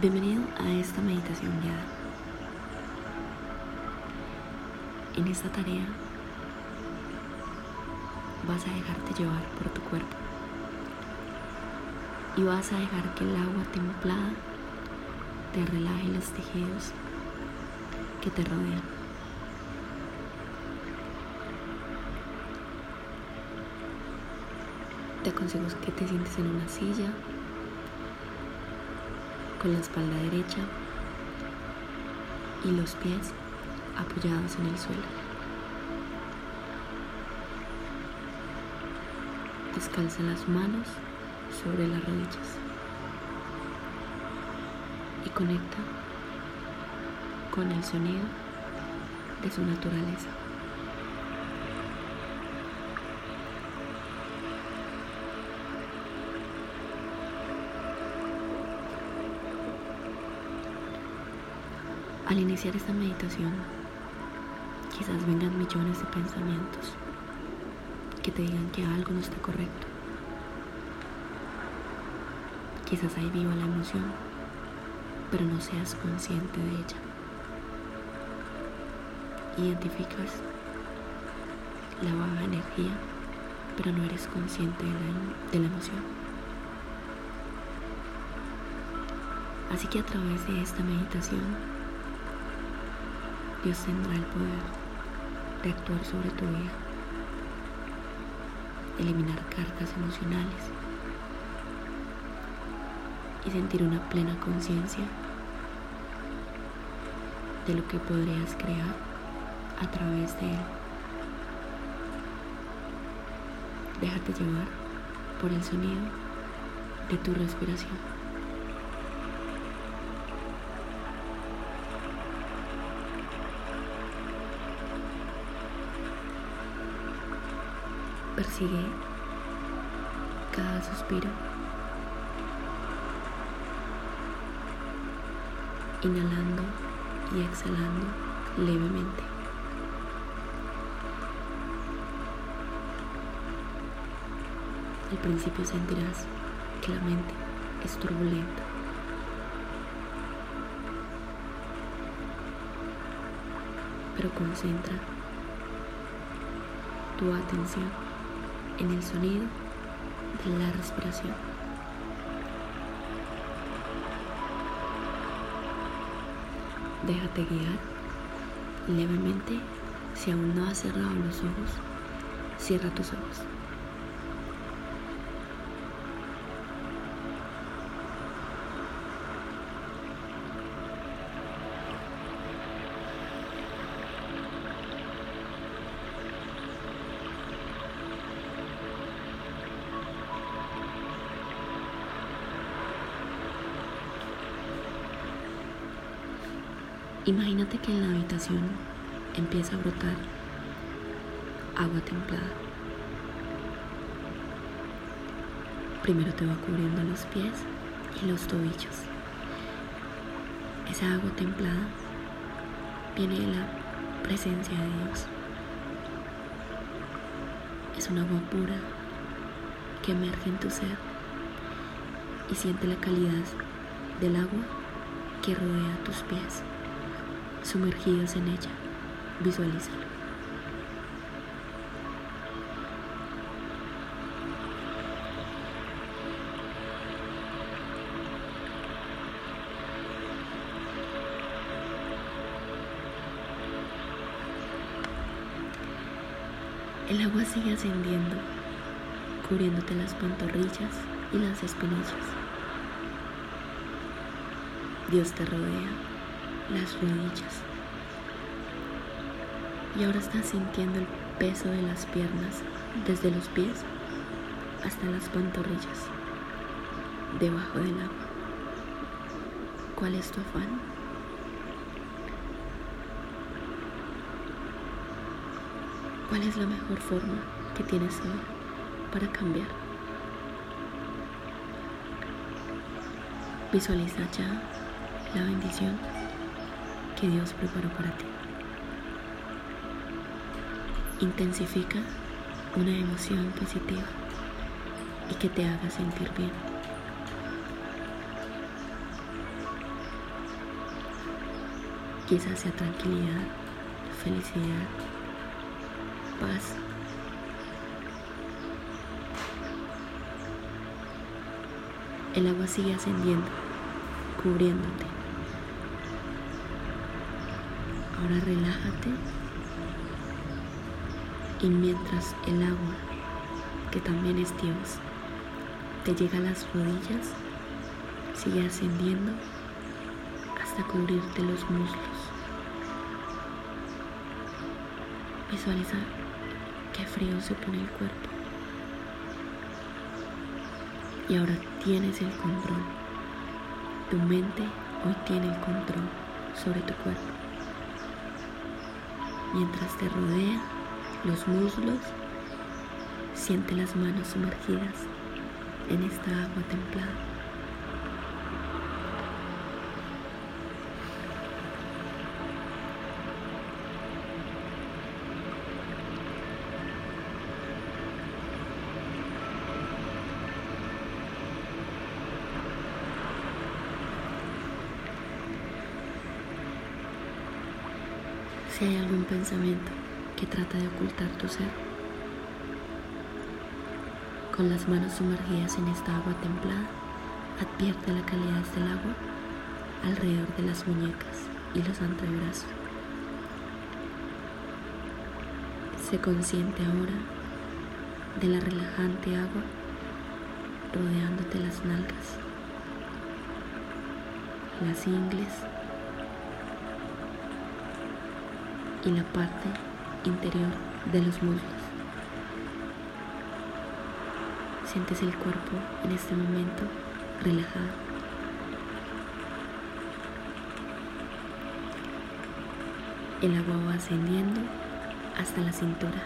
Bienvenido a esta meditación guiada. En esta tarea vas a dejarte llevar por tu cuerpo y vas a dejar que el agua templada te relaje los tejidos que te rodean. Te aconsejo que te sientes en una silla con la espalda derecha y los pies apoyados en el suelo. Descalza las manos sobre las rodillas y conecta con el sonido de su naturaleza. Al iniciar esta meditación, quizás vengan millones de pensamientos que te digan que algo no está correcto. Quizás ahí viva la emoción, pero no seas consciente de ella. Identificas la baja energía, pero no eres consciente de la, de la emoción. Así que a través de esta meditación Dios tendrá el poder de actuar sobre tu vida, eliminar cargas emocionales y sentir una plena conciencia de lo que podrías crear a través de él. Déjate llevar por el sonido de tu respiración. Persigue cada suspiro. Inhalando y exhalando levemente. Al principio sentirás que la mente es turbulenta. Pero concentra tu atención en el sonido de la respiración. Déjate guiar levemente. Si aún no has cerrado los ojos, cierra tus ojos. Imagínate que en la habitación empieza a brotar agua templada. Primero te va cubriendo los pies y los tobillos. Esa agua templada viene de la presencia de Dios. Es un agua pura que emerge en tu ser y siente la calidad del agua que rodea tus pies sumergidos en ella. Visualízalo. El agua sigue ascendiendo, cubriéndote las pantorrillas y las espinillas. Dios te rodea las rodillas. Y ahora estás sintiendo el peso de las piernas desde los pies hasta las pantorrillas, debajo del agua. ¿Cuál es tu afán? ¿Cuál es la mejor forma que tienes hoy para cambiar? Visualiza ya la bendición que Dios preparó para ti. Intensifica una emoción positiva y que te haga sentir bien. Quizás sea tranquilidad, felicidad, paz. El agua sigue ascendiendo, cubriéndote. Ahora relájate y mientras el agua, que también es Dios, te llega a las rodillas, sigue ascendiendo hasta cubrirte los muslos. Visualiza qué frío se pone el cuerpo. Y ahora tienes el control. Tu mente hoy tiene el control sobre tu cuerpo. Mientras te rodea los muslos, siente las manos sumergidas en esta agua templada. Si hay algún pensamiento que trata de ocultar tu ser, con las manos sumergidas en esta agua templada, advierte la calidad del agua alrededor de las muñecas y los antebrazos. Se consciente ahora de la relajante agua rodeándote las nalgas, las ingles y la parte interior de los muslos. Sientes el cuerpo en este momento relajado. El agua va ascendiendo hasta la cintura.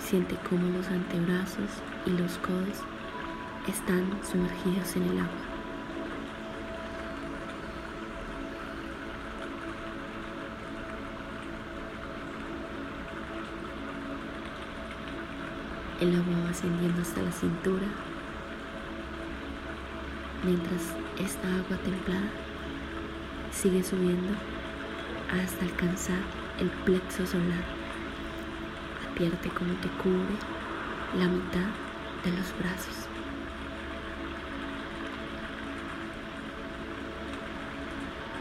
Siente cómo los antebrazos y los codos están sumergidos en el agua. El agua ascendiendo hasta la cintura, mientras esta agua templada sigue subiendo hasta alcanzar el plexo solar. Advierte cómo te cubre la mitad de los brazos.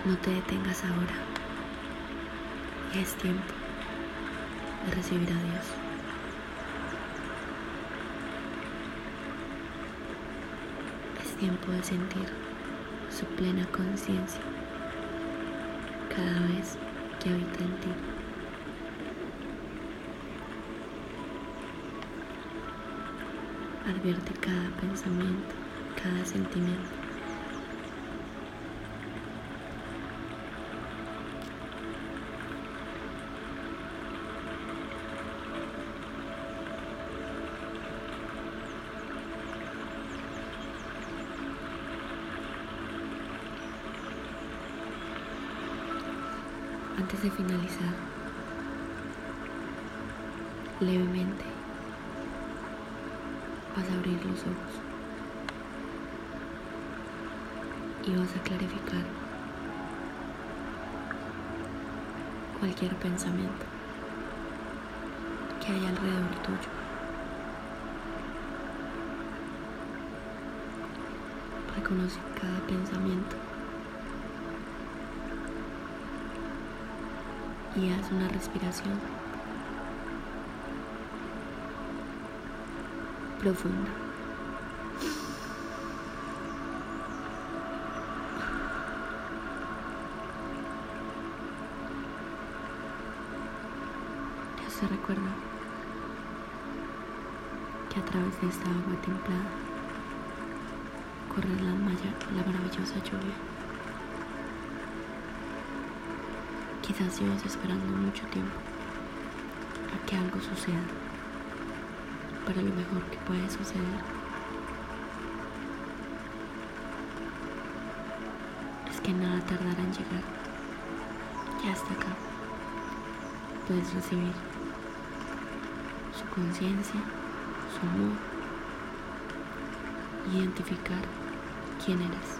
No te detengas ahora. Ya es tiempo de recibir a Dios. Tiempo de sentir su plena conciencia cada vez que habita en ti. Advierte cada pensamiento, cada sentimiento. Antes de finalizar, levemente. Vas a abrir los ojos. Y vas a clarificar cualquier pensamiento que hay alrededor tuyo. Reconoce cada pensamiento y haz una respiración profunda. Ya se recuerda que a través de esta agua templada corre la, la maravillosa lluvia. Quizás llevas esperando mucho tiempo a que algo suceda, para lo mejor que puede suceder es que nada tardará en llegar. Ya está acá. Puedes recibir su conciencia, su amor, identificar quién eres.